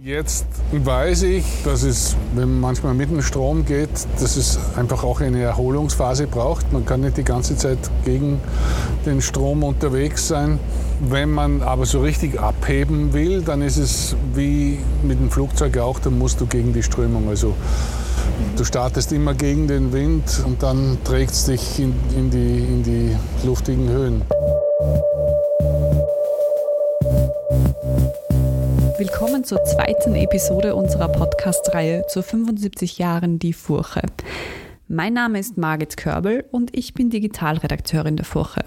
Jetzt weiß ich, dass es, wenn man manchmal mit dem Strom geht, dass es einfach auch eine Erholungsphase braucht. Man kann nicht die ganze Zeit gegen den Strom unterwegs sein. Wenn man aber so richtig abheben will, dann ist es wie mit dem Flugzeug auch, dann musst du gegen die Strömung. Also du startest immer gegen den Wind und dann trägt es dich in, in, die, in die luftigen Höhen. Willkommen zur zweiten Episode unserer Podcast-Reihe zu 75 Jahren Die Furche. Mein Name ist Margit Körbel und ich bin Digitalredakteurin der Furche.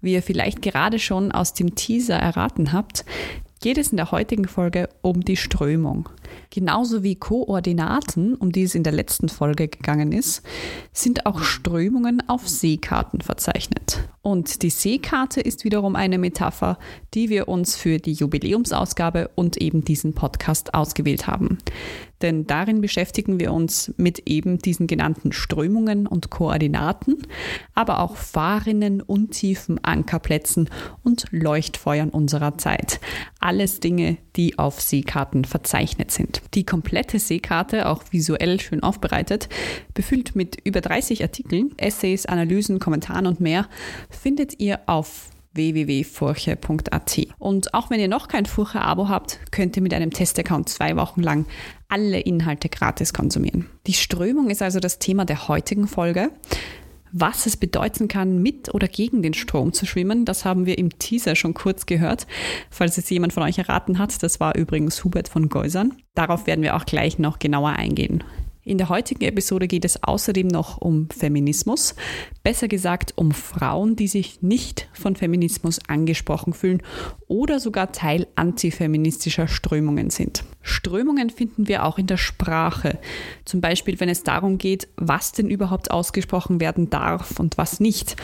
Wie ihr vielleicht gerade schon aus dem Teaser erraten habt, geht es in der heutigen Folge um die Strömung. Genauso wie Koordinaten, um die es in der letzten Folge gegangen ist, sind auch Strömungen auf Seekarten verzeichnet. Und die Seekarte ist wiederum eine Metapher, die wir uns für die Jubiläumsausgabe und eben diesen Podcast ausgewählt haben. Denn darin beschäftigen wir uns mit eben diesen genannten Strömungen und Koordinaten, aber auch Fahrrinnen, Untiefen, Ankerplätzen und Leuchtfeuern unserer Zeit. Alles Dinge, die auf Seekarten verzeichnet sind. Die komplette Seekarte, auch visuell schön aufbereitet, befüllt mit über 30 Artikeln, Essays, Analysen, Kommentaren und mehr, findet ihr auf www.furche.at. Und auch wenn ihr noch kein Furche-Abo habt, könnt ihr mit einem Testaccount zwei Wochen lang alle Inhalte gratis konsumieren. Die Strömung ist also das Thema der heutigen Folge. Was es bedeuten kann, mit oder gegen den Strom zu schwimmen, das haben wir im Teaser schon kurz gehört. Falls es jemand von euch erraten hat, das war übrigens Hubert von Geusern. Darauf werden wir auch gleich noch genauer eingehen. In der heutigen Episode geht es außerdem noch um Feminismus, besser gesagt um Frauen, die sich nicht von Feminismus angesprochen fühlen oder sogar Teil antifeministischer Strömungen sind. Strömungen finden wir auch in der Sprache, zum Beispiel wenn es darum geht, was denn überhaupt ausgesprochen werden darf und was nicht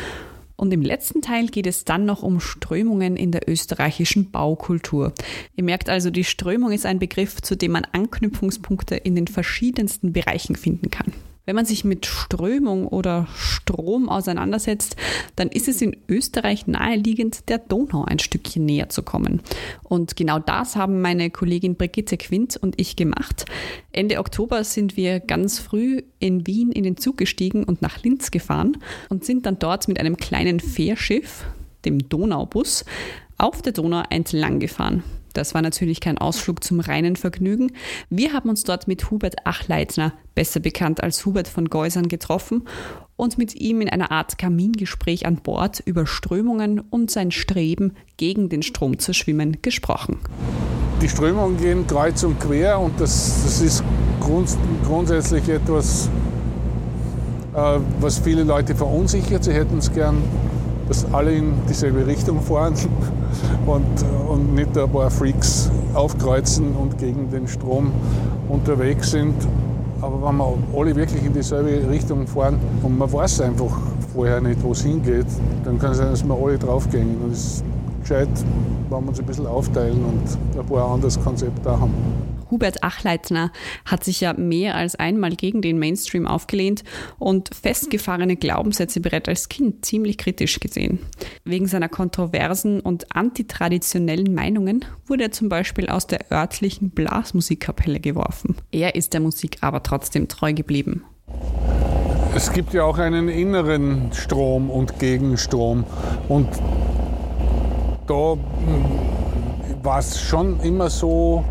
und im letzten Teil geht es dann noch um Strömungen in der österreichischen Baukultur. Ihr merkt also, die Strömung ist ein Begriff, zu dem man Anknüpfungspunkte in den verschiedensten Bereichen finden kann. Wenn man sich mit Strömung oder Strom auseinandersetzt, dann ist es in Österreich naheliegend, der Donau ein Stückchen näher zu kommen. Und genau das haben meine Kollegin Brigitte Quint und ich gemacht. Ende Oktober sind wir ganz früh in Wien in den Zug gestiegen und nach Linz gefahren und sind dann dort mit einem kleinen Fährschiff, dem Donaubus, auf der Donau entlang gefahren. Das war natürlich kein Ausflug zum reinen Vergnügen. Wir haben uns dort mit Hubert Achleitner, besser bekannt als Hubert von Geusern, getroffen und mit ihm in einer Art Kamingespräch an Bord über Strömungen und sein Streben, gegen den Strom zu schwimmen, gesprochen. Die Strömungen gehen kreuz und quer und das, das ist grund, grundsätzlich etwas, äh, was viele Leute verunsichert. Sie hätten es gern dass alle in dieselbe Richtung fahren und, und nicht ein paar Freaks aufkreuzen und gegen den Strom unterwegs sind. Aber wenn wir alle wirklich in dieselbe Richtung fahren und man weiß einfach vorher nicht, wo es hingeht, dann kann es sein, dass wir alle draufgehen. Und es ist gescheit, wenn wir uns ein bisschen aufteilen und ein paar anderes Konzept da haben. Hubert Achleitner hat sich ja mehr als einmal gegen den Mainstream aufgelehnt und festgefahrene Glaubenssätze bereits als Kind ziemlich kritisch gesehen. Wegen seiner kontroversen und antitraditionellen Meinungen wurde er zum Beispiel aus der örtlichen Blasmusikkapelle geworfen. Er ist der Musik aber trotzdem treu geblieben. Es gibt ja auch einen inneren Strom und Gegenstrom. Und da war es schon immer so,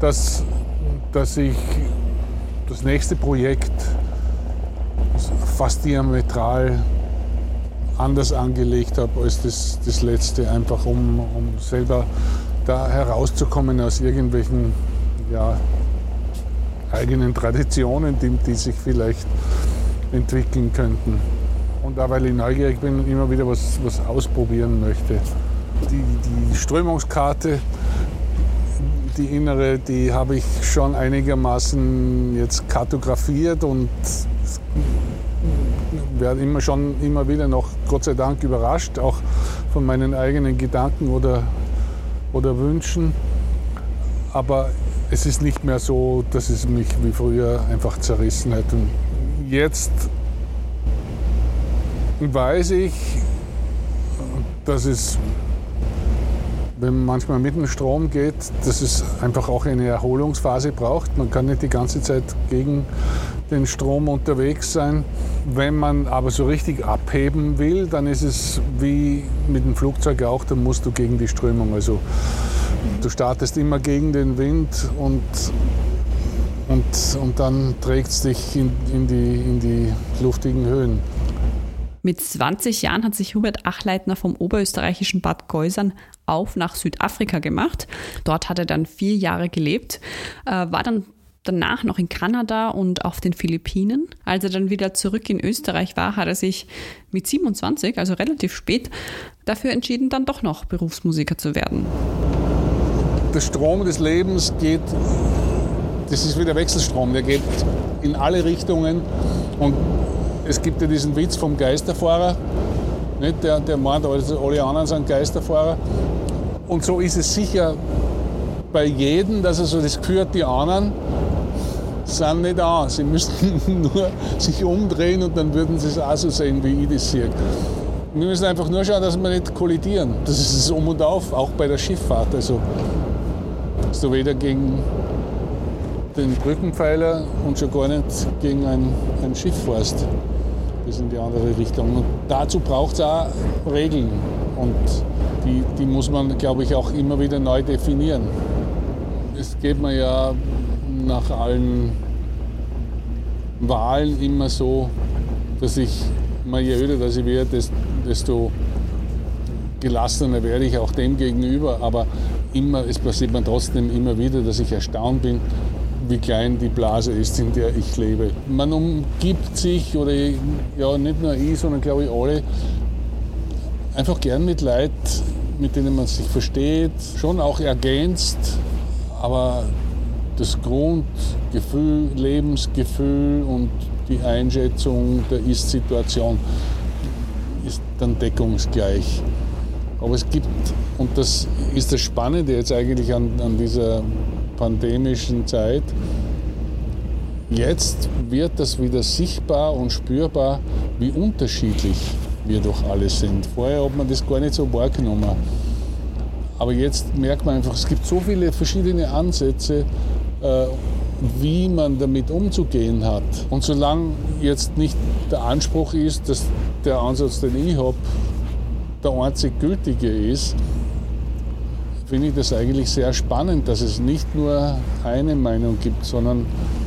dass, dass ich das nächste Projekt fast diametral anders angelegt habe als das, das letzte, einfach um, um selber da herauszukommen aus irgendwelchen ja, eigenen Traditionen, die, die sich vielleicht entwickeln könnten. Und auch weil ich neugierig bin und immer wieder was, was ausprobieren möchte. Die, die Strömungskarte die innere, die habe ich schon einigermaßen jetzt kartografiert und werde immer schon immer wieder noch Gott sei Dank überrascht, auch von meinen eigenen Gedanken oder, oder Wünschen. Aber es ist nicht mehr so, dass es mich wie früher einfach zerrissen hat. Und jetzt weiß ich, dass es wenn man manchmal mit dem Strom geht, dass es einfach auch eine Erholungsphase braucht. Man kann nicht die ganze Zeit gegen den Strom unterwegs sein. Wenn man aber so richtig abheben will, dann ist es wie mit dem Flugzeug auch, dann musst du gegen die Strömung. Also du startest immer gegen den Wind und, und, und dann trägt es dich in, in, die, in die luftigen Höhen. Mit 20 Jahren hat sich Hubert Achleitner vom oberösterreichischen Bad Geusern auf nach Südafrika gemacht. Dort hat er dann vier Jahre gelebt, äh, war dann danach noch in Kanada und auf den Philippinen. Als er dann wieder zurück in Österreich war, hat er sich mit 27, also relativ spät, dafür entschieden, dann doch noch Berufsmusiker zu werden. Der Strom des Lebens geht, das ist wie der Wechselstrom, der geht in alle Richtungen. Und es gibt ja diesen Witz vom Geisterfahrer, nicht? Der, der meint, alle anderen sind Geisterfahrer. Und so ist es sicher bei jedem, dass er so das hat, die anderen sind nicht da. Sie müssten nur sich umdrehen und dann würden sie es auch so sehen, wie ich das sehe. Wir müssen einfach nur schauen, dass wir nicht kollidieren. Das ist das Um und Auf, auch bei der Schifffahrt. Also, dass du weder gegen den Brückenpfeiler und schon gar nicht gegen ein, ein Schiff fährst. Das in die andere Richtung. Und dazu braucht es auch Regeln. Und die, die muss man, glaube ich, auch immer wieder neu definieren. Es geht mir ja nach allen Wahlen immer so, dass ich, je öder dass ich werde, desto gelassener werde ich auch dem gegenüber. Aber immer, es passiert mir trotzdem immer wieder, dass ich erstaunt bin, wie klein die Blase ist, in der ich lebe. Man umgibt sich, oder ja, nicht nur ich, sondern glaube ich alle, einfach gern mit Leid, mit denen man sich versteht, schon auch ergänzt, aber das Grundgefühl, Lebensgefühl und die Einschätzung der Ist-Situation ist dann deckungsgleich. Aber es gibt, und das ist das Spannende jetzt eigentlich an, an dieser pandemischen Zeit, jetzt wird das wieder sichtbar und spürbar, wie unterschiedlich wir doch alle sind. Vorher hat man das gar nicht so wahrgenommen. Aber jetzt merkt man einfach, es gibt so viele verschiedene Ansätze, äh, wie man damit umzugehen hat. Und solange jetzt nicht der Anspruch ist, dass der Ansatz, den ich habe, der einzig gültige ist, finde ich das eigentlich sehr spannend, dass es nicht nur eine Meinung gibt, sondern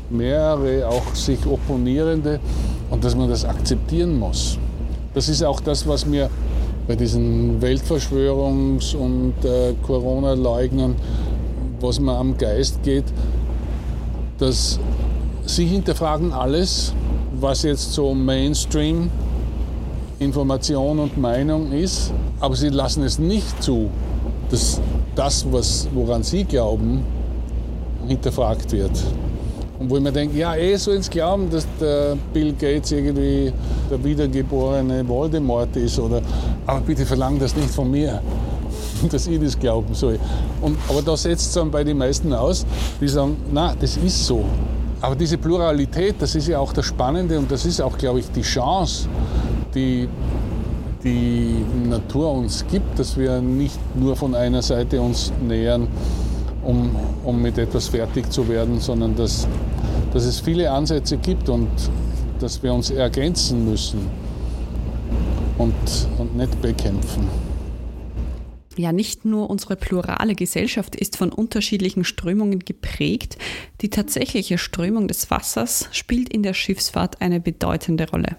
mehrere auch sich opponierende und dass man das akzeptieren muss. Das ist auch das, was mir bei diesen Weltverschwörungs- und äh, Corona-Leugnern, was mir am Geist geht, dass sie hinterfragen alles, was jetzt so Mainstream Information und Meinung ist, aber sie lassen es nicht zu, dass das, was, woran sie glauben, hinterfragt wird. Und wo ich mir denke, ja, eh so ins Glauben, dass der Bill Gates irgendwie der wiedergeborene Voldemort ist, oder, aber bitte verlang das nicht von mir, dass ich das glauben soll. Und, aber da setzt es dann bei den meisten aus, die sagen, na, das ist so. Aber diese Pluralität, das ist ja auch das Spannende und das ist auch, glaube ich, die Chance, die die Natur uns gibt, dass wir nicht nur von einer Seite uns nähern, um, um mit etwas fertig zu werden, sondern dass, dass es viele Ansätze gibt und dass wir uns ergänzen müssen und, und nicht bekämpfen. Ja, nicht nur unsere plurale Gesellschaft ist von unterschiedlichen Strömungen geprägt, die tatsächliche Strömung des Wassers spielt in der Schiffsfahrt eine bedeutende Rolle.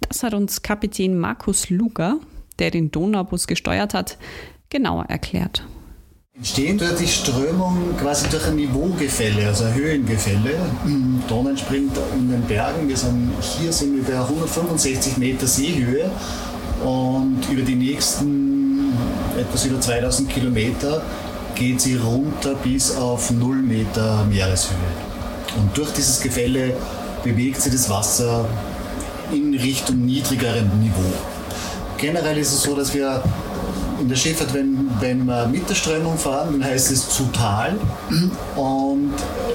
Das hat uns Kapitän Markus Luger, der den Donaubus gesteuert hat, genauer erklärt. Entstehen dort die Strömung quasi durch ein Niveaugefälle, also ein Höhengefälle. Donau entspringt in den Bergen. Wir sind, hier sind wir bei 165 Meter Seehöhe und über die nächsten etwas über 2000 Kilometer geht sie runter bis auf 0 Meter Meereshöhe. Und durch dieses Gefälle bewegt sich das Wasser in Richtung niedrigerem Niveau. Generell ist es so, dass wir in der Schifffahrt, wenn, wenn wir mit der Strömung fahren, dann heißt es zu Tal. Und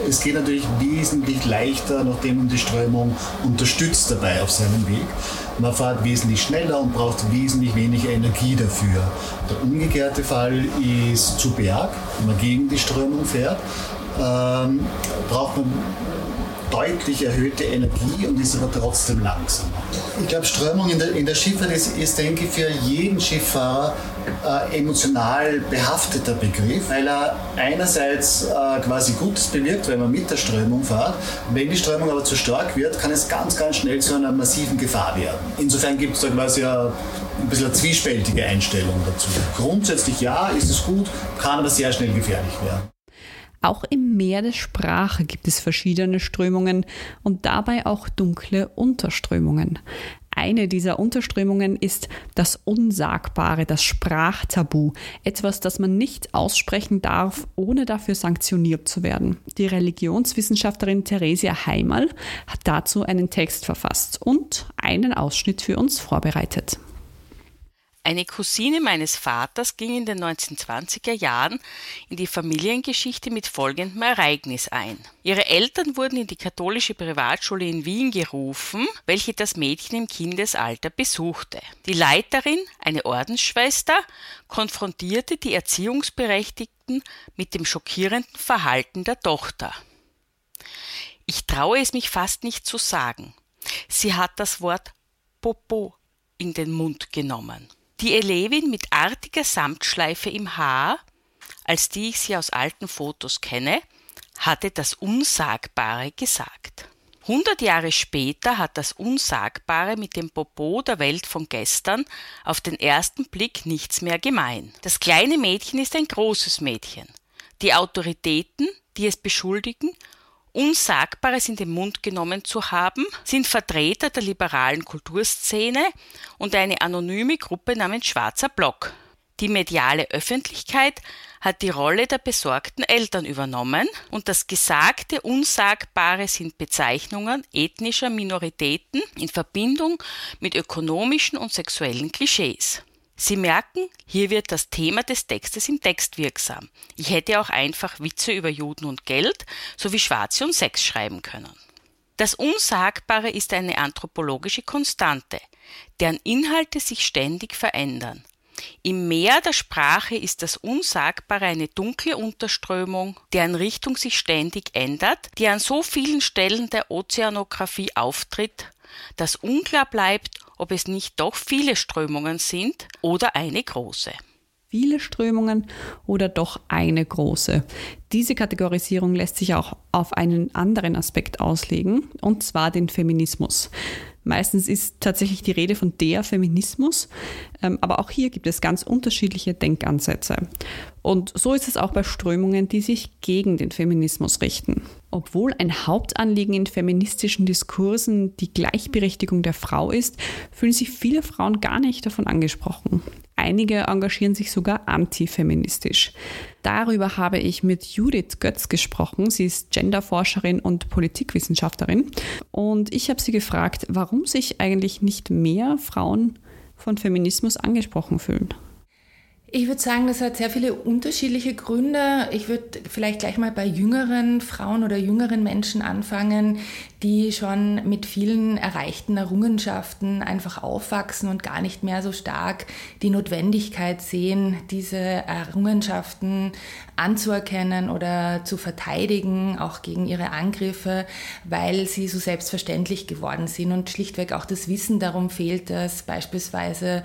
es geht natürlich wesentlich leichter, nachdem man die Strömung unterstützt dabei auf seinem Weg. Man fährt wesentlich schneller und braucht wesentlich weniger Energie dafür. Der umgekehrte Fall ist zu Berg, wenn man gegen die Strömung fährt, ähm, braucht man deutlich erhöhte Energie und ist aber trotzdem langsam. Ich glaube, Strömung in der, in der Schifffahrt ist, ist, denke ich, für jeden Schifffahrer äh, emotional behafteter Begriff, weil er einerseits äh, quasi Gutes bewirkt, wenn man mit der Strömung fährt. Wenn die Strömung aber zu stark wird, kann es ganz, ganz schnell zu einer massiven Gefahr werden. Insofern gibt es da quasi eine, ein bisschen eine zwiespältige Einstellung dazu. Grundsätzlich ja, ist es gut, kann aber sehr schnell gefährlich werden. Auch im Meer der Sprache gibt es verschiedene Strömungen und dabei auch dunkle Unterströmungen. Eine dieser Unterströmungen ist das Unsagbare, das Sprachtabu, etwas, das man nicht aussprechen darf, ohne dafür sanktioniert zu werden. Die Religionswissenschaftlerin Theresia Heimal hat dazu einen Text verfasst und einen Ausschnitt für uns vorbereitet. Eine Cousine meines Vaters ging in den 1920er Jahren in die Familiengeschichte mit folgendem Ereignis ein. Ihre Eltern wurden in die katholische Privatschule in Wien gerufen, welche das Mädchen im Kindesalter besuchte. Die Leiterin, eine Ordensschwester, konfrontierte die Erziehungsberechtigten mit dem schockierenden Verhalten der Tochter. Ich traue es mich fast nicht zu sagen. Sie hat das Wort Popo in den Mund genommen. Die Elevin mit artiger Samtschleife im Haar, als die ich sie aus alten Fotos kenne, hatte das Unsagbare gesagt. Hundert Jahre später hat das Unsagbare mit dem Popo der Welt von gestern auf den ersten Blick nichts mehr gemein. Das kleine Mädchen ist ein großes Mädchen. Die Autoritäten, die es beschuldigen, Unsagbares in den Mund genommen zu haben, sind Vertreter der liberalen Kulturszene und eine anonyme Gruppe namens Schwarzer Block. Die mediale Öffentlichkeit hat die Rolle der besorgten Eltern übernommen und das Gesagte Unsagbare sind Bezeichnungen ethnischer Minoritäten in Verbindung mit ökonomischen und sexuellen Klischees. Sie merken, hier wird das Thema des Textes im Text wirksam. Ich hätte auch einfach Witze über Juden und Geld sowie Schwarze und Sex schreiben können. Das Unsagbare ist eine anthropologische Konstante, deren Inhalte sich ständig verändern. Im Meer der Sprache ist das Unsagbare eine dunkle Unterströmung, deren Richtung sich ständig ändert, die an so vielen Stellen der Ozeanographie auftritt, dass unklar bleibt, ob es nicht doch viele Strömungen sind oder eine große. Viele Strömungen oder doch eine große. Diese Kategorisierung lässt sich auch auf einen anderen Aspekt auslegen, und zwar den Feminismus. Meistens ist tatsächlich die Rede von der Feminismus, ähm, aber auch hier gibt es ganz unterschiedliche Denkansätze. Und so ist es auch bei Strömungen, die sich gegen den Feminismus richten. Obwohl ein Hauptanliegen in feministischen Diskursen die Gleichberechtigung der Frau ist, fühlen sich viele Frauen gar nicht davon angesprochen. Einige engagieren sich sogar antifeministisch. Darüber habe ich mit Judith Götz gesprochen. Sie ist Genderforscherin und Politikwissenschaftlerin. Und ich habe sie gefragt, warum sich eigentlich nicht mehr Frauen von Feminismus angesprochen fühlen. Ich würde sagen, das hat sehr viele unterschiedliche Gründe. Ich würde vielleicht gleich mal bei jüngeren Frauen oder jüngeren Menschen anfangen, die schon mit vielen erreichten Errungenschaften einfach aufwachsen und gar nicht mehr so stark die Notwendigkeit sehen, diese Errungenschaften anzuerkennen oder zu verteidigen, auch gegen ihre Angriffe, weil sie so selbstverständlich geworden sind und schlichtweg auch das Wissen darum fehlt, dass beispielsweise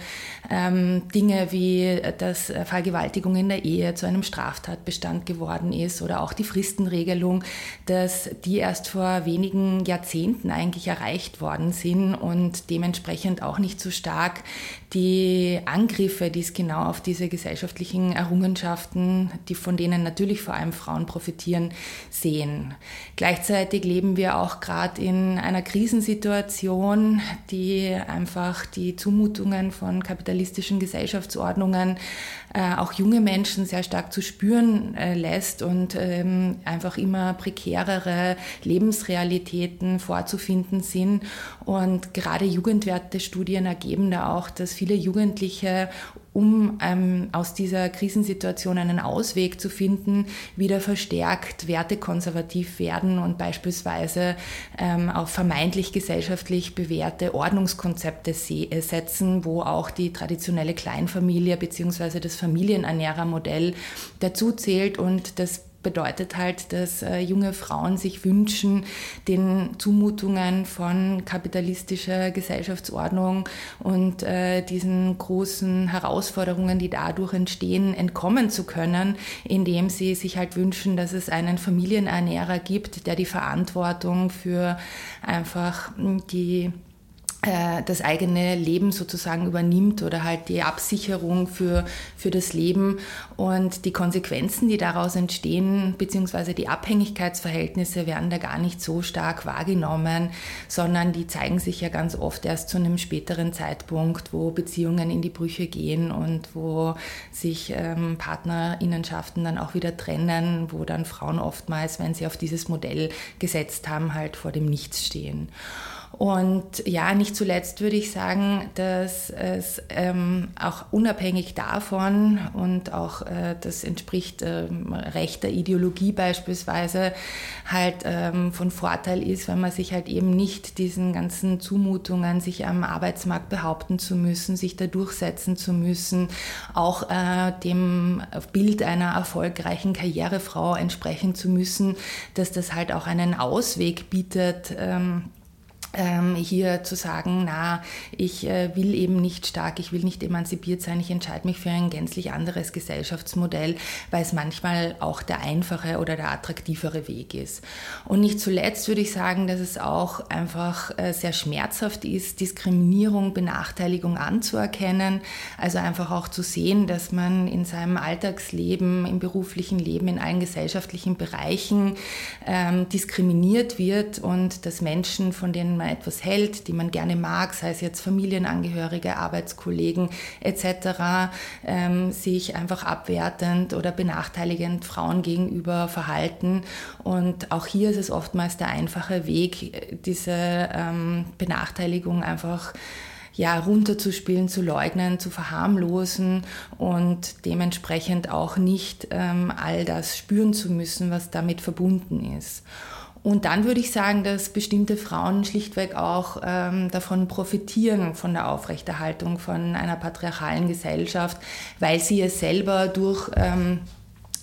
ähm, Dinge wie das Vergewaltigung in der Ehe zu einem Straftatbestand geworden ist oder auch die Fristenregelung, dass die erst vor wenigen Jahrzehnten eigentlich erreicht worden sind und dementsprechend auch nicht so stark die Angriffe, die es genau auf diese gesellschaftlichen Errungenschaften, die von denen natürlich vor allem Frauen profitieren, sehen. Gleichzeitig leben wir auch gerade in einer Krisensituation, die einfach die Zumutungen von kapitalistischen Gesellschaftsordnungen äh, auch junge Menschen sehr stark zu spüren äh, lässt und ähm, einfach immer prekärere Lebensrealitäten vorzufinden sind. Und gerade Jugendwertestudien ergeben da auch, dass viele Jugendliche um ähm, aus dieser Krisensituation einen Ausweg zu finden, wieder verstärkt wertekonservativ werden und beispielsweise ähm, auf vermeintlich gesellschaftlich bewährte Ordnungskonzepte äh, setzen, wo auch die traditionelle Kleinfamilie bzw. das Familienernährermodell dazu zählt und das bedeutet halt, dass äh, junge Frauen sich wünschen, den Zumutungen von kapitalistischer Gesellschaftsordnung und äh, diesen großen Herausforderungen, die dadurch entstehen, entkommen zu können, indem sie sich halt wünschen, dass es einen Familienernährer gibt, der die Verantwortung für einfach die äh, das eigene Leben sozusagen übernimmt oder halt die Absicherung für, für das Leben und die Konsequenzen, die daraus entstehen, beziehungsweise die Abhängigkeitsverhältnisse werden da gar nicht so stark wahrgenommen, sondern die zeigen sich ja ganz oft erst zu einem späteren Zeitpunkt, wo Beziehungen in die Brüche gehen und wo sich ähm, Partnerinnenschaften dann auch wieder trennen, wo dann Frauen oftmals, wenn sie auf dieses Modell gesetzt haben, halt vor dem Nichts stehen. Und ja, nicht zuletzt würde ich sagen, dass es ähm, auch unabhängig davon und auch äh, das entspricht ähm, rechter Ideologie beispielsweise halt ähm, von Vorteil ist, wenn man sich halt eben nicht diesen ganzen Zumutungen, sich am Arbeitsmarkt behaupten zu müssen, sich da durchsetzen zu müssen, auch äh, dem Bild einer erfolgreichen Karrierefrau entsprechen zu müssen, dass das halt auch einen Ausweg bietet ähm, ähm, hier zu sagen, na, ich äh, will eben nicht stark, ich will nicht emanzipiert sein, ich entscheide mich für ein gänzlich anderes Gesellschaftsmodell, weil es manchmal auch der einfache oder der attraktivere Weg ist. Und nicht zuletzt würde ich sagen, dass es auch einfach äh, sehr schmerzhaft ist, Diskriminierung, Benachteiligung anzuerkennen, also einfach auch zu sehen, dass man in seinem Alltagsleben, im beruflichen Leben, in allen gesellschaftlichen Bereichen ähm, diskriminiert wird und dass Menschen, von denen man etwas hält, die man gerne mag, sei es jetzt Familienangehörige, Arbeitskollegen etc., ähm, sich einfach abwertend oder benachteiligend Frauen gegenüber verhalten. Und auch hier ist es oftmals der einfache Weg, diese ähm, Benachteiligung einfach ja, runterzuspielen, zu leugnen, zu verharmlosen und dementsprechend auch nicht ähm, all das spüren zu müssen, was damit verbunden ist. Und dann würde ich sagen, dass bestimmte Frauen schlichtweg auch ähm, davon profitieren, von der Aufrechterhaltung von einer patriarchalen Gesellschaft, weil sie es selber durch ähm,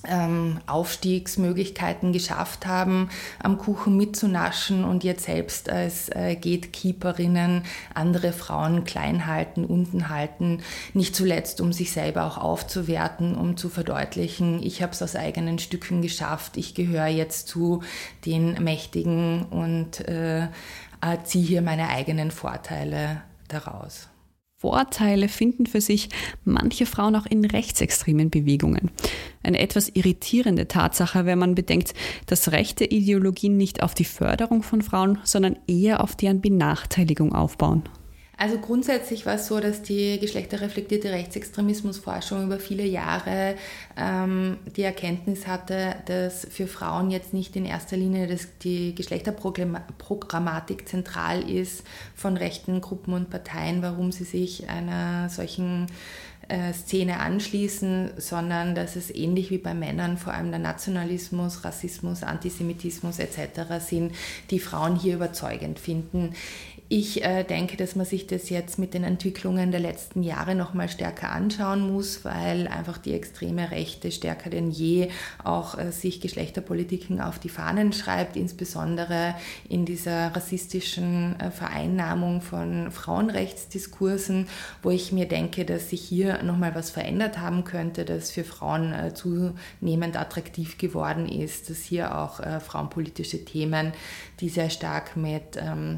ähm, Aufstiegsmöglichkeiten geschafft haben, am Kuchen mitzunaschen und jetzt selbst als äh, Gatekeeperinnen andere Frauen klein halten, unten halten, nicht zuletzt, um sich selber auch aufzuwerten, um zu verdeutlichen, ich habe es aus eigenen Stücken geschafft, ich gehöre jetzt zu den Mächtigen und äh, ziehe hier meine eigenen Vorteile daraus. Vorteile finden für sich manche Frauen auch in rechtsextremen Bewegungen. Eine etwas irritierende Tatsache, wenn man bedenkt, dass rechte Ideologien nicht auf die Förderung von Frauen, sondern eher auf deren Benachteiligung aufbauen. Also grundsätzlich war es so, dass die geschlechterreflektierte Rechtsextremismusforschung über viele Jahre ähm, die Erkenntnis hatte, dass für Frauen jetzt nicht in erster Linie das, die Geschlechterprogrammatik zentral ist von rechten Gruppen und Parteien, warum sie sich einer solchen äh, Szene anschließen, sondern dass es ähnlich wie bei Männern vor allem der Nationalismus, Rassismus, Antisemitismus etc. sind, die Frauen hier überzeugend finden. Ich äh, denke, dass man sich das jetzt mit den Entwicklungen der letzten Jahre noch mal stärker anschauen muss, weil einfach die extreme Rechte stärker denn je auch äh, sich Geschlechterpolitiken auf die Fahnen schreibt, insbesondere in dieser rassistischen äh, Vereinnahmung von Frauenrechtsdiskursen, wo ich mir denke, dass sich hier noch mal was verändert haben könnte, dass für Frauen äh, zunehmend attraktiv geworden ist, dass hier auch äh, frauenpolitische Themen, die sehr stark mit ähm,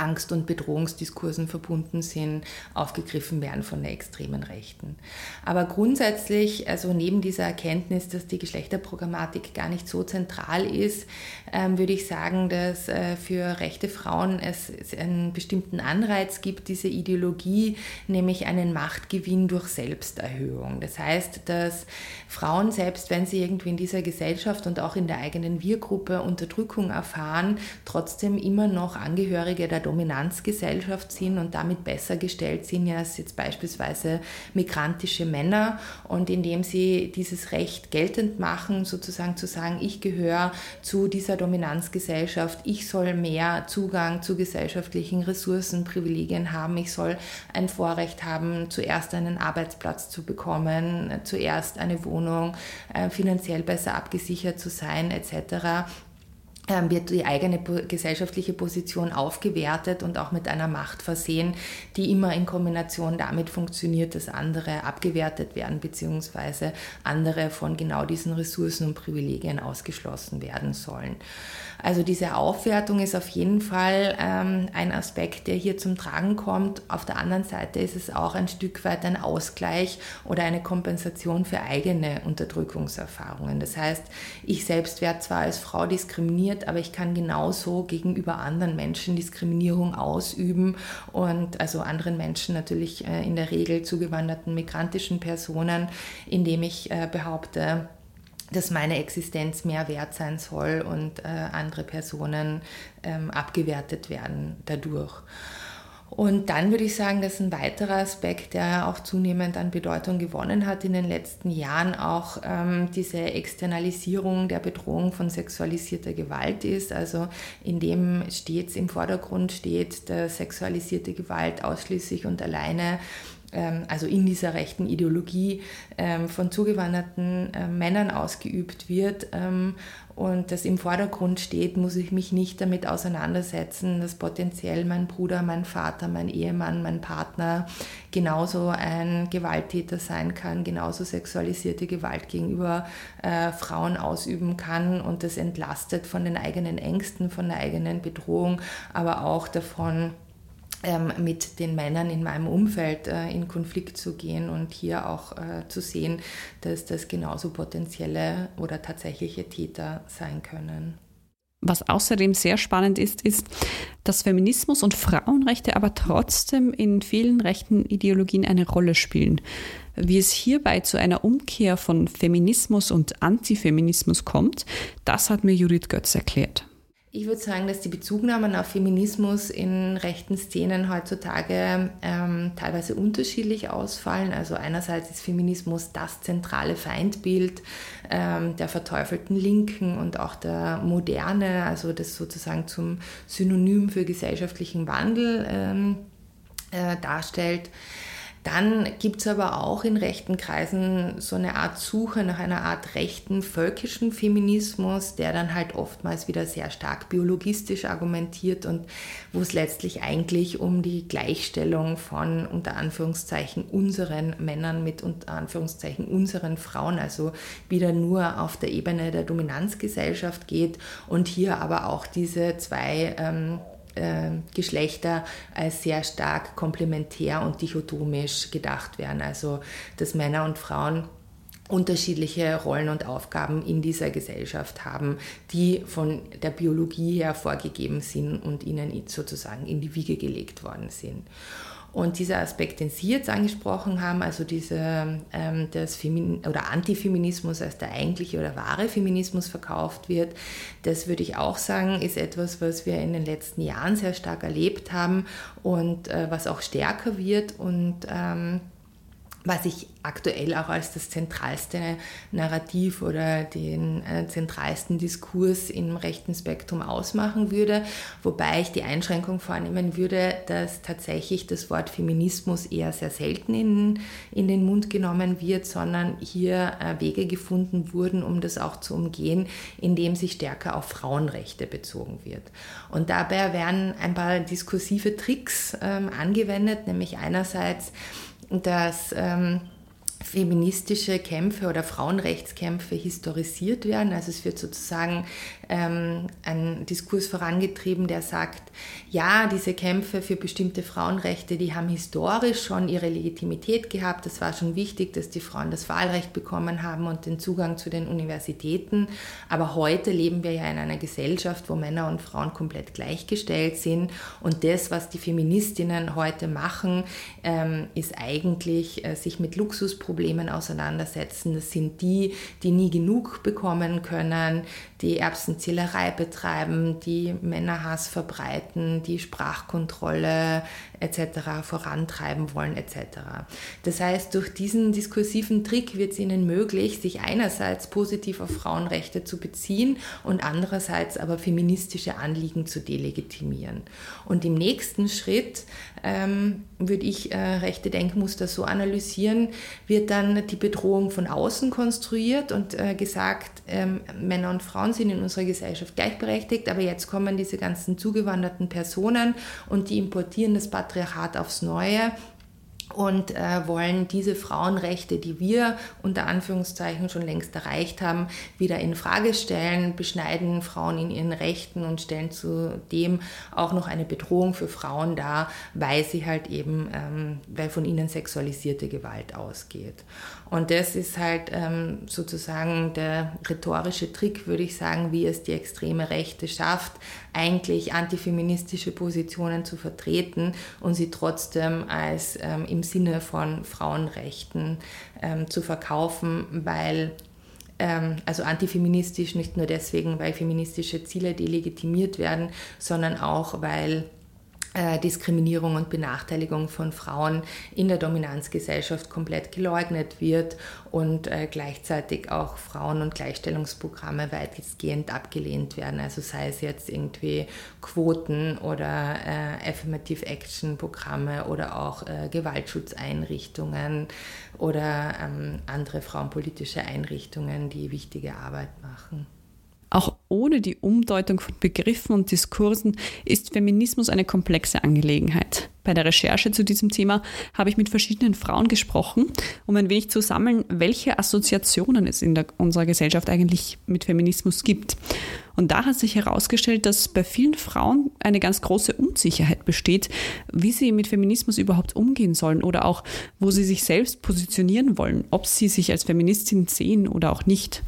Angst- und Bedrohungsdiskursen verbunden sind, aufgegriffen werden von der extremen Rechten. Aber grundsätzlich, also neben dieser Erkenntnis, dass die Geschlechterprogrammatik gar nicht so zentral ist, ähm, würde ich sagen, dass äh, für rechte Frauen es, einen bestimmten Anreiz gibt, diese Ideologie, nämlich einen Machtgewinn durch Selbsterhöhung. Das heißt, dass Frauen, selbst wenn sie irgendwie in dieser Gesellschaft und auch in der eigenen Wir-Gruppe Unterdrückung erfahren, trotzdem immer noch Angehörige der Dominanzgesellschaft sind und damit besser gestellt sind als jetzt beispielsweise migrantische Männer. Und indem sie dieses Recht geltend machen, sozusagen zu sagen, ich gehöre zu dieser Dominanzgesellschaft, ich soll mehr Zugang zu gesellschaftlichen Ressourcen, Privilegien haben, ich soll ein Vorrecht haben, zuerst einen Arbeitsplatz zu bekommen, zuerst eine Wohnung, äh, finanziell besser abgesichert zu sein etc wird die eigene gesellschaftliche Position aufgewertet und auch mit einer Macht versehen, die immer in Kombination damit funktioniert, dass andere abgewertet werden bzw. andere von genau diesen Ressourcen und Privilegien ausgeschlossen werden sollen. Also diese Aufwertung ist auf jeden Fall ähm, ein Aspekt, der hier zum Tragen kommt. Auf der anderen Seite ist es auch ein Stück weit ein Ausgleich oder eine Kompensation für eigene Unterdrückungserfahrungen. Das heißt, ich selbst werde zwar als Frau diskriminiert, aber ich kann genauso gegenüber anderen Menschen Diskriminierung ausüben und also anderen Menschen natürlich äh, in der Regel zugewanderten migrantischen Personen, indem ich äh, behaupte, dass meine Existenz mehr wert sein soll und äh, andere Personen ähm, abgewertet werden dadurch. Und dann würde ich sagen, dass ein weiterer Aspekt, der auch zunehmend an Bedeutung gewonnen hat in den letzten Jahren, auch ähm, diese Externalisierung der Bedrohung von sexualisierter Gewalt ist. Also in dem stets im Vordergrund steht, dass sexualisierte Gewalt ausschließlich und alleine also in dieser rechten Ideologie ähm, von zugewanderten äh, Männern ausgeübt wird ähm, und das im Vordergrund steht, muss ich mich nicht damit auseinandersetzen, dass potenziell mein Bruder, mein Vater, mein Ehemann, mein Partner genauso ein Gewalttäter sein kann, genauso sexualisierte Gewalt gegenüber äh, Frauen ausüben kann und das entlastet von den eigenen Ängsten, von der eigenen Bedrohung, aber auch davon, ähm, mit den Männern in meinem Umfeld äh, in Konflikt zu gehen und hier auch äh, zu sehen, dass das genauso potenzielle oder tatsächliche Täter sein können. Was außerdem sehr spannend ist, ist, dass Feminismus und Frauenrechte aber trotzdem in vielen rechten Ideologien eine Rolle spielen. Wie es hierbei zu einer Umkehr von Feminismus und Antifeminismus kommt, das hat mir Judith Götz erklärt. Ich würde sagen, dass die Bezugnahmen auf Feminismus in rechten Szenen heutzutage ähm, teilweise unterschiedlich ausfallen. Also einerseits ist Feminismus das zentrale Feindbild ähm, der verteufelten Linken und auch der Moderne, also das sozusagen zum Synonym für gesellschaftlichen Wandel ähm, äh, darstellt. Dann gibt es aber auch in rechten Kreisen so eine Art Suche nach einer Art rechten völkischen Feminismus, der dann halt oftmals wieder sehr stark biologistisch argumentiert und wo es letztlich eigentlich um die Gleichstellung von unter Anführungszeichen unseren Männern mit unter Anführungszeichen unseren Frauen, also wieder nur auf der Ebene der Dominanzgesellschaft geht und hier aber auch diese zwei ähm, äh, Geschlechter als sehr stark komplementär und dichotomisch gedacht werden. Also dass Männer und Frauen unterschiedliche Rollen und Aufgaben in dieser Gesellschaft haben, die von der Biologie her vorgegeben sind und ihnen sozusagen in die Wiege gelegt worden sind. Und dieser Aspekt, den Sie jetzt angesprochen haben, also diese, ähm, das Femin oder Antifeminismus als der eigentliche oder wahre Feminismus verkauft wird, das würde ich auch sagen, ist etwas, was wir in den letzten Jahren sehr stark erlebt haben und äh, was auch stärker wird. Und ähm, was ich aktuell auch als das zentralste Narrativ oder den äh, zentralsten Diskurs im rechten Spektrum ausmachen würde, wobei ich die Einschränkung vornehmen würde, dass tatsächlich das Wort Feminismus eher sehr selten in, in den Mund genommen wird, sondern hier äh, Wege gefunden wurden, um das auch zu umgehen, indem sich stärker auf Frauenrechte bezogen wird. Und dabei werden ein paar diskursive Tricks ähm, angewendet, nämlich einerseits dass ähm, feministische Kämpfe oder Frauenrechtskämpfe historisiert werden. Also es wird sozusagen ähm, ein Diskurs vorangetrieben, der sagt, ja, diese Kämpfe für bestimmte Frauenrechte, die haben historisch schon ihre Legitimität gehabt. Das war schon wichtig, dass die Frauen das Wahlrecht bekommen haben und den Zugang zu den Universitäten. Aber heute leben wir ja in einer Gesellschaft, wo Männer und Frauen komplett gleichgestellt sind. Und das, was die Feministinnen heute machen, ähm, ist eigentlich, äh, sich mit Luxusprodukten Problemen auseinandersetzen. Das sind die, die nie genug bekommen können, die Erbsenzählerei betreiben, die Männerhass verbreiten, die Sprachkontrolle etc. vorantreiben wollen etc. Das heißt, durch diesen diskursiven Trick wird es ihnen möglich, sich einerseits positiv auf Frauenrechte zu beziehen und andererseits aber feministische Anliegen zu delegitimieren. Und im nächsten Schritt ähm, würde ich äh, rechte Denkmuster so analysieren, wird dann die Bedrohung von außen konstruiert und äh, gesagt, ähm, Männer und Frauen sind in unserer Gesellschaft gleichberechtigt, aber jetzt kommen diese ganzen zugewanderten Personen und die importieren das Patriarchat aufs Neue und äh, wollen diese Frauenrechte, die wir unter Anführungszeichen schon längst erreicht haben, wieder in Frage stellen, beschneiden Frauen in ihren Rechten und stellen zudem auch noch eine Bedrohung für Frauen dar, weil sie halt eben, ähm, weil von ihnen sexualisierte Gewalt ausgeht. Und das ist halt ähm, sozusagen der rhetorische Trick, würde ich sagen, wie es die extreme Rechte schafft, eigentlich antifeministische Positionen zu vertreten und sie trotzdem als ähm, im Sinne von Frauenrechten ähm, zu verkaufen, weil ähm, also antifeministisch nicht nur deswegen, weil feministische Ziele delegitimiert werden, sondern auch, weil Diskriminierung und Benachteiligung von Frauen in der Dominanzgesellschaft komplett geleugnet wird und äh, gleichzeitig auch Frauen- und Gleichstellungsprogramme weitgehend abgelehnt werden. Also sei es jetzt irgendwie Quoten oder äh, Affirmative Action Programme oder auch äh, Gewaltschutzeinrichtungen oder ähm, andere frauenpolitische Einrichtungen, die wichtige Arbeit machen. Auch ohne die Umdeutung von Begriffen und Diskursen ist Feminismus eine komplexe Angelegenheit. Bei der Recherche zu diesem Thema habe ich mit verschiedenen Frauen gesprochen, um ein wenig zu sammeln, welche Assoziationen es in der, unserer Gesellschaft eigentlich mit Feminismus gibt. Und da hat sich herausgestellt, dass bei vielen Frauen eine ganz große Unsicherheit besteht, wie sie mit Feminismus überhaupt umgehen sollen oder auch, wo sie sich selbst positionieren wollen, ob sie sich als Feministin sehen oder auch nicht.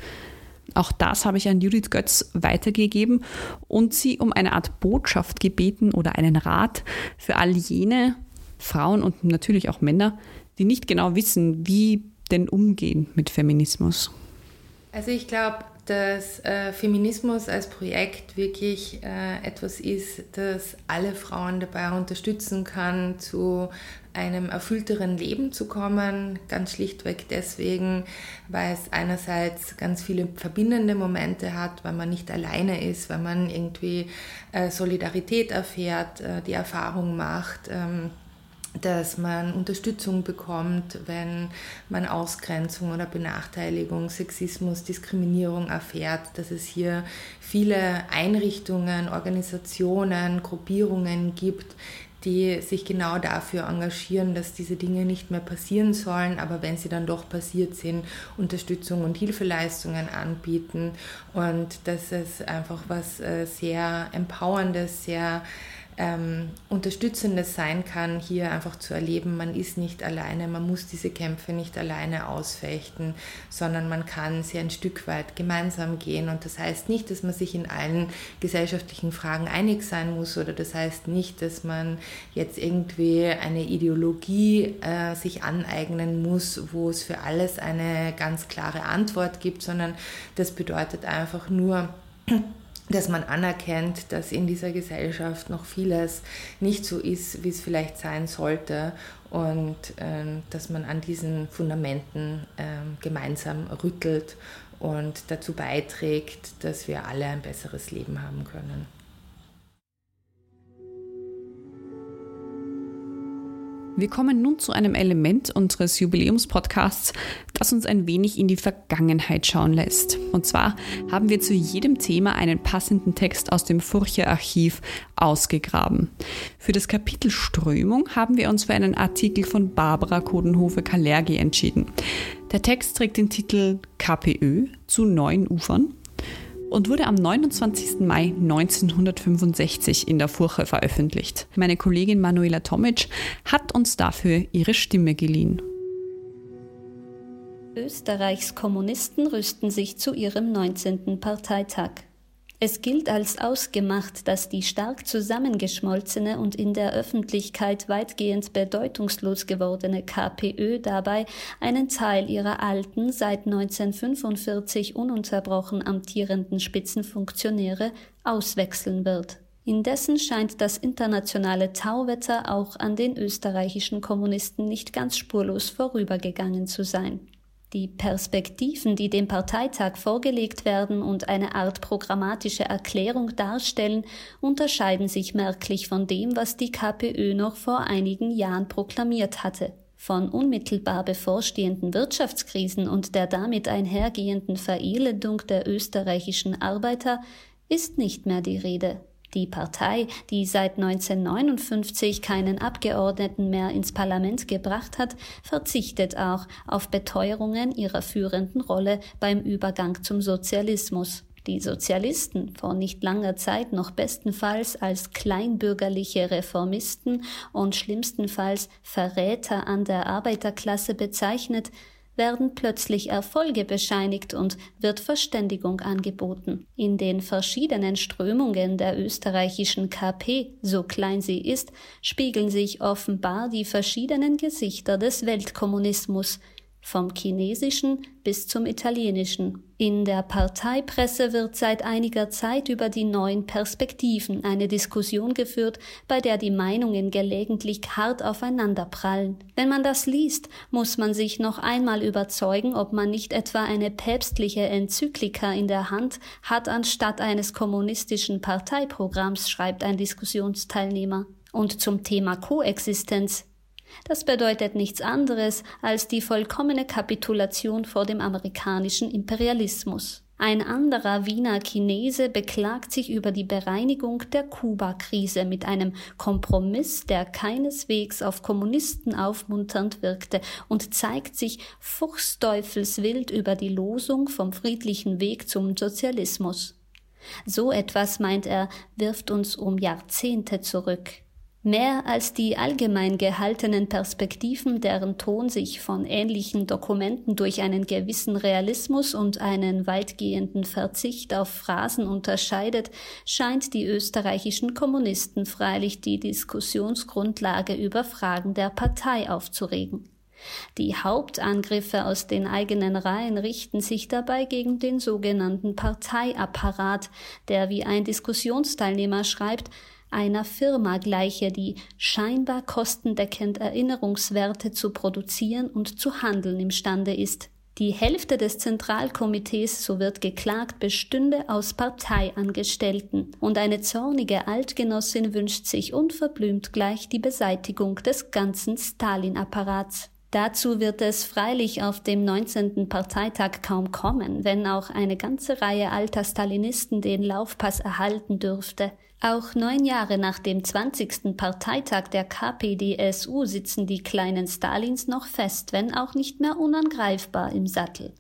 Auch das habe ich an Judith Götz weitergegeben und sie um eine Art Botschaft gebeten oder einen Rat für all jene Frauen und natürlich auch Männer, die nicht genau wissen, wie denn umgehen mit Feminismus. Also ich glaube, dass äh, Feminismus als Projekt wirklich äh, etwas ist, das alle Frauen dabei unterstützen kann, zu einem erfüllteren Leben zu kommen. Ganz schlichtweg deswegen, weil es einerseits ganz viele verbindende Momente hat, weil man nicht alleine ist, weil man irgendwie äh, Solidarität erfährt, äh, die Erfahrung macht. Ähm, dass man Unterstützung bekommt, wenn man Ausgrenzung oder Benachteiligung, Sexismus, Diskriminierung erfährt, dass es hier viele Einrichtungen, Organisationen, Gruppierungen gibt, die sich genau dafür engagieren, dass diese Dinge nicht mehr passieren sollen, aber wenn sie dann doch passiert sind, Unterstützung und Hilfeleistungen anbieten. Und dass es einfach was äh, sehr Empowerndes, sehr ähm, Unterstützendes sein kann, hier einfach zu erleben, man ist nicht alleine, man muss diese Kämpfe nicht alleine ausfechten, sondern man kann sie ein Stück weit gemeinsam gehen. Und das heißt nicht, dass man sich in allen gesellschaftlichen Fragen einig sein muss oder das heißt nicht, dass man jetzt irgendwie eine Ideologie äh, sich aneignen muss, wo es für alles eine ganz klare Antwort gibt, sondern das bedeutet einfach nur, dass man anerkennt, dass in dieser Gesellschaft noch vieles nicht so ist, wie es vielleicht sein sollte und äh, dass man an diesen Fundamenten äh, gemeinsam rüttelt und dazu beiträgt, dass wir alle ein besseres Leben haben können. Wir kommen nun zu einem Element unseres Jubiläumspodcasts, das uns ein wenig in die Vergangenheit schauen lässt. Und zwar haben wir zu jedem Thema einen passenden Text aus dem Furcher Archiv ausgegraben. Für das Kapitel Strömung haben wir uns für einen Artikel von Barbara Kodenhofe-Kalergi entschieden. Der Text trägt den Titel KPÖ zu neuen Ufern und wurde am 29. Mai 1965 in der Furche veröffentlicht. Meine Kollegin Manuela Tomic hat uns dafür ihre Stimme geliehen. Österreichs Kommunisten rüsten sich zu ihrem 19. Parteitag. Es gilt als ausgemacht, dass die stark zusammengeschmolzene und in der Öffentlichkeit weitgehend bedeutungslos gewordene KPÖ dabei einen Teil ihrer alten, seit 1945 ununterbrochen amtierenden Spitzenfunktionäre auswechseln wird. Indessen scheint das internationale Tauwetter auch an den österreichischen Kommunisten nicht ganz spurlos vorübergegangen zu sein. Die Perspektiven, die dem Parteitag vorgelegt werden und eine Art programmatische Erklärung darstellen, unterscheiden sich merklich von dem, was die KPÖ noch vor einigen Jahren proklamiert hatte. Von unmittelbar bevorstehenden Wirtschaftskrisen und der damit einhergehenden Verelendung der österreichischen Arbeiter ist nicht mehr die Rede. Die Partei, die seit 1959 keinen Abgeordneten mehr ins Parlament gebracht hat, verzichtet auch auf Beteuerungen ihrer führenden Rolle beim Übergang zum Sozialismus. Die Sozialisten, vor nicht langer Zeit noch bestenfalls als kleinbürgerliche Reformisten und schlimmstenfalls Verräter an der Arbeiterklasse bezeichnet, werden plötzlich Erfolge bescheinigt und wird Verständigung angeboten. In den verschiedenen Strömungen der österreichischen KP, so klein sie ist, spiegeln sich offenbar die verschiedenen Gesichter des Weltkommunismus, vom chinesischen bis zum italienischen. In der Parteipresse wird seit einiger Zeit über die neuen Perspektiven eine Diskussion geführt, bei der die Meinungen gelegentlich hart aufeinanderprallen. Wenn man das liest, muss man sich noch einmal überzeugen, ob man nicht etwa eine päpstliche Enzyklika in der Hand hat anstatt eines kommunistischen Parteiprogramms, schreibt ein Diskussionsteilnehmer. Und zum Thema Koexistenz das bedeutet nichts anderes als die vollkommene Kapitulation vor dem amerikanischen Imperialismus. Ein anderer Wiener Chinese beklagt sich über die Bereinigung der Kuba-Krise mit einem Kompromiss, der keineswegs auf Kommunisten aufmunternd wirkte und zeigt sich fuchsteufelswild über die Losung vom friedlichen Weg zum Sozialismus. So etwas, meint er, wirft uns um Jahrzehnte zurück. Mehr als die allgemein gehaltenen Perspektiven, deren Ton sich von ähnlichen Dokumenten durch einen gewissen Realismus und einen weitgehenden Verzicht auf Phrasen unterscheidet, scheint die österreichischen Kommunisten freilich die Diskussionsgrundlage über Fragen der Partei aufzuregen. Die Hauptangriffe aus den eigenen Reihen richten sich dabei gegen den sogenannten Parteiapparat, der, wie ein Diskussionsteilnehmer schreibt, einer Firma gleiche, die scheinbar kostendeckend Erinnerungswerte zu produzieren und zu handeln imstande ist. Die Hälfte des Zentralkomitees, so wird geklagt, bestünde aus Parteiangestellten, und eine zornige Altgenossin wünscht sich unverblümt gleich die Beseitigung des ganzen Stalin-Apparats. Dazu wird es freilich auf dem 19. Parteitag kaum kommen, wenn auch eine ganze Reihe alter Stalinisten den Laufpass erhalten dürfte. Auch neun Jahre nach dem 20. Parteitag der KPDSU sitzen die kleinen Stalins noch fest, wenn auch nicht mehr unangreifbar im Sattel.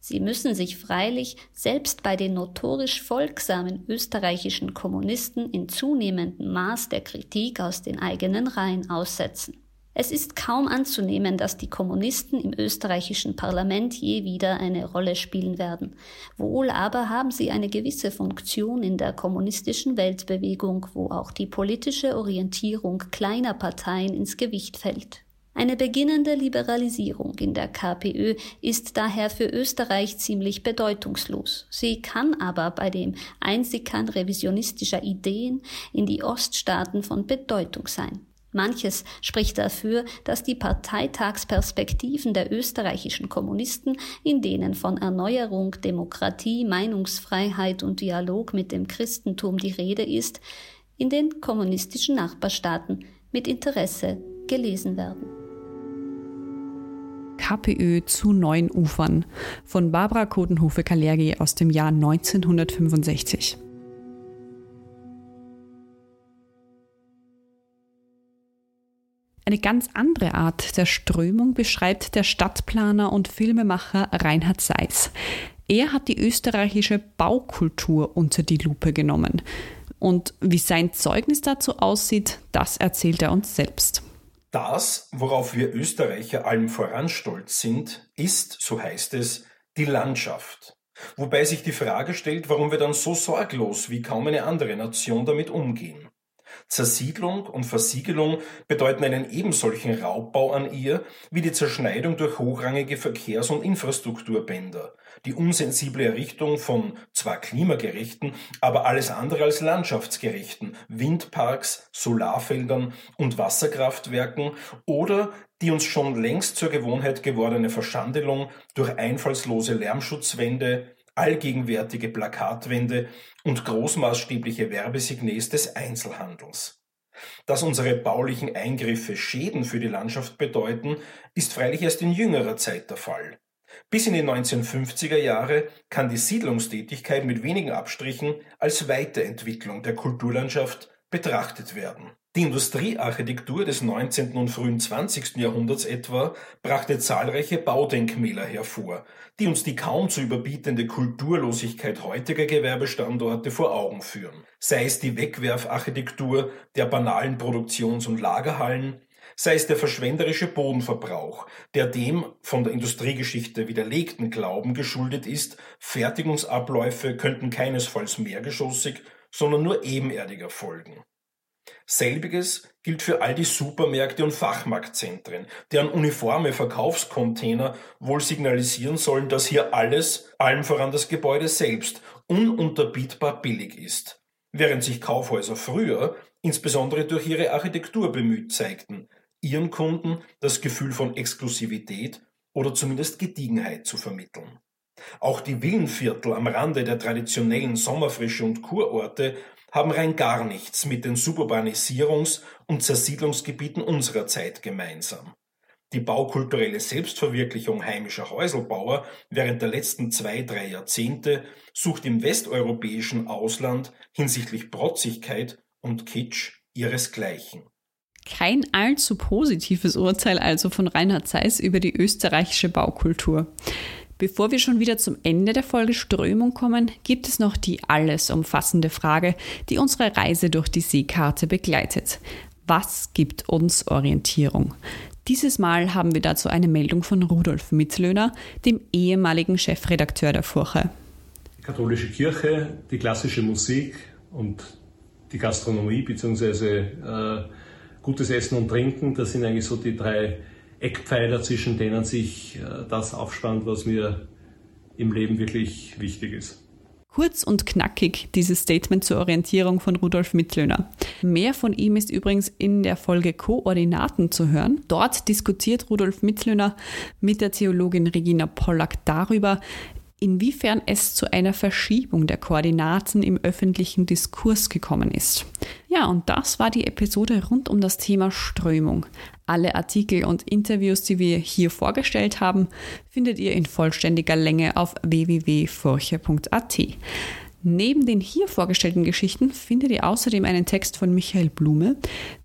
Sie müssen sich freilich selbst bei den notorisch folgsamen österreichischen Kommunisten in zunehmendem Maß der Kritik aus den eigenen Reihen aussetzen. Es ist kaum anzunehmen, dass die Kommunisten im österreichischen Parlament je wieder eine Rolle spielen werden. Wohl aber haben sie eine gewisse Funktion in der kommunistischen Weltbewegung, wo auch die politische Orientierung kleiner Parteien ins Gewicht fällt. Eine beginnende Liberalisierung in der KPÖ ist daher für Österreich ziemlich bedeutungslos. Sie kann aber bei dem Einsickern revisionistischer Ideen in die Oststaaten von Bedeutung sein. Manches spricht dafür, dass die Parteitagsperspektiven der österreichischen Kommunisten, in denen von Erneuerung, Demokratie, Meinungsfreiheit und Dialog mit dem Christentum die Rede ist, in den kommunistischen Nachbarstaaten mit Interesse gelesen werden. KPÖ zu neuen Ufern von Barbara Kotenhofe-Kalergi aus dem Jahr 1965. Eine ganz andere Art der Strömung beschreibt der Stadtplaner und Filmemacher Reinhard Seiss. Er hat die österreichische Baukultur unter die Lupe genommen. Und wie sein Zeugnis dazu aussieht, das erzählt er uns selbst. Das, worauf wir Österreicher allem voran stolz sind, ist, so heißt es, die Landschaft. Wobei sich die Frage stellt, warum wir dann so sorglos wie kaum eine andere Nation damit umgehen. Zersiedlung und Versiegelung bedeuten einen ebensolchen Raubbau an ihr wie die Zerschneidung durch hochrangige Verkehrs- und Infrastrukturbänder, die unsensible Errichtung von zwar klimagerechten, aber alles andere als landschaftsgerechten Windparks, Solarfeldern und Wasserkraftwerken oder die uns schon längst zur Gewohnheit gewordene Verschandelung durch einfallslose Lärmschutzwände, allgegenwärtige Plakatwände und großmaßstäbliche Werbesignes des Einzelhandels. Dass unsere baulichen Eingriffe Schäden für die Landschaft bedeuten, ist freilich erst in jüngerer Zeit der Fall. Bis in die 1950er Jahre kann die Siedlungstätigkeit mit wenigen Abstrichen als Weiterentwicklung der Kulturlandschaft betrachtet werden. Die Industriearchitektur des 19. und frühen 20. Jahrhunderts etwa brachte zahlreiche Baudenkmäler hervor, die uns die kaum zu überbietende Kulturlosigkeit heutiger Gewerbestandorte vor Augen führen. Sei es die Wegwerfarchitektur der banalen Produktions- und Lagerhallen, sei es der verschwenderische Bodenverbrauch, der dem von der Industriegeschichte widerlegten Glauben geschuldet ist, Fertigungsabläufe könnten keinesfalls mehrgeschossig, sondern nur ebenerdig erfolgen. Selbiges gilt für all die Supermärkte und Fachmarktzentren, deren uniforme Verkaufscontainer wohl signalisieren sollen, dass hier alles, allem voran das Gebäude selbst, ununterbietbar billig ist. Während sich Kaufhäuser früher, insbesondere durch ihre Architektur bemüht zeigten, ihren Kunden das Gefühl von Exklusivität oder zumindest Gediegenheit zu vermitteln. Auch die Villenviertel am Rande der traditionellen Sommerfrische und Kurorte haben rein gar nichts mit den Suburbanisierungs- und Zersiedlungsgebieten unserer Zeit gemeinsam. Die baukulturelle Selbstverwirklichung heimischer Häuselbauer während der letzten zwei, drei Jahrzehnte sucht im westeuropäischen Ausland hinsichtlich Protzigkeit und Kitsch ihresgleichen. Kein allzu positives Urteil also von Reinhard Seiss über die österreichische Baukultur. Bevor wir schon wieder zum Ende der Folge Strömung kommen, gibt es noch die alles umfassende Frage, die unsere Reise durch die Seekarte begleitet. Was gibt uns Orientierung? Dieses Mal haben wir dazu eine Meldung von Rudolf Mitzlöhner, dem ehemaligen Chefredakteur der Furche. Die katholische Kirche, die klassische Musik und die Gastronomie bzw. Äh, gutes Essen und Trinken, das sind eigentlich so die drei Eckpfeiler, zwischen denen sich äh, das aufspannt, was mir im Leben wirklich wichtig ist. Kurz und knackig dieses Statement zur Orientierung von Rudolf Mittlöhner. Mehr von ihm ist übrigens in der Folge Koordinaten zu hören. Dort diskutiert Rudolf Mittlöhner mit der Theologin Regina Pollack darüber, inwiefern es zu einer Verschiebung der Koordinaten im öffentlichen Diskurs gekommen ist. Ja, und das war die Episode rund um das Thema Strömung. Alle Artikel und Interviews, die wir hier vorgestellt haben, findet ihr in vollständiger Länge auf www.furche.at. Neben den hier vorgestellten Geschichten findet ihr außerdem einen Text von Michael Blume,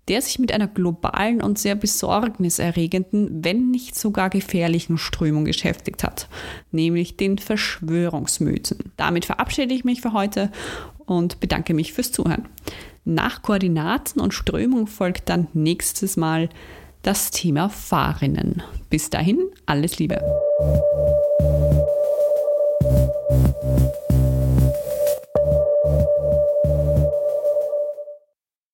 der sich mit einer globalen und sehr besorgniserregenden, wenn nicht sogar gefährlichen Strömung beschäftigt hat, nämlich den Verschwörungsmythen. Damit verabschiede ich mich für heute und bedanke mich fürs Zuhören. Nach Koordinaten und Strömung folgt dann nächstes Mal das Thema Fahrrinnen. Bis dahin, alles Liebe.